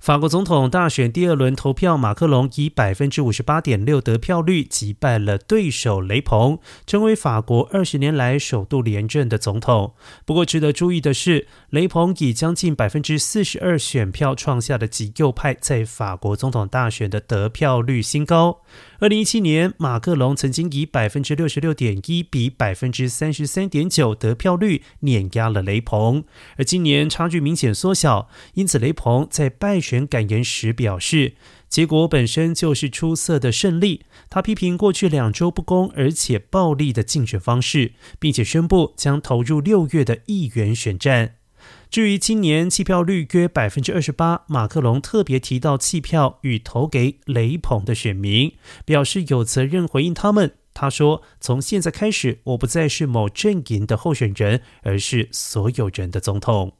法国总统大选第二轮投票，马克龙以百分之五十八点六得票率击败了对手雷鹏，成为法国二十年来首度连任的总统。不过，值得注意的是，雷鹏以将近百分之四十二选票创下的极右派在法国总统大选的得票率新高。二零一七年，马克龙曾经以百分之六十六点一比百分之三十三点九得票率碾压了雷鹏，而今年差距明显缩小，因此雷鹏在败选感言时表示，结果本身就是出色的胜利。他批评过去两周不公而且暴力的竞选方式，并且宣布将投入六月的议员选战。至于今年弃票率约百分之二十八，马克龙特别提到弃票与投给雷鹏的选民，表示有责任回应他们。他说：“从现在开始，我不再是某阵营的候选人，而是所有人的总统。”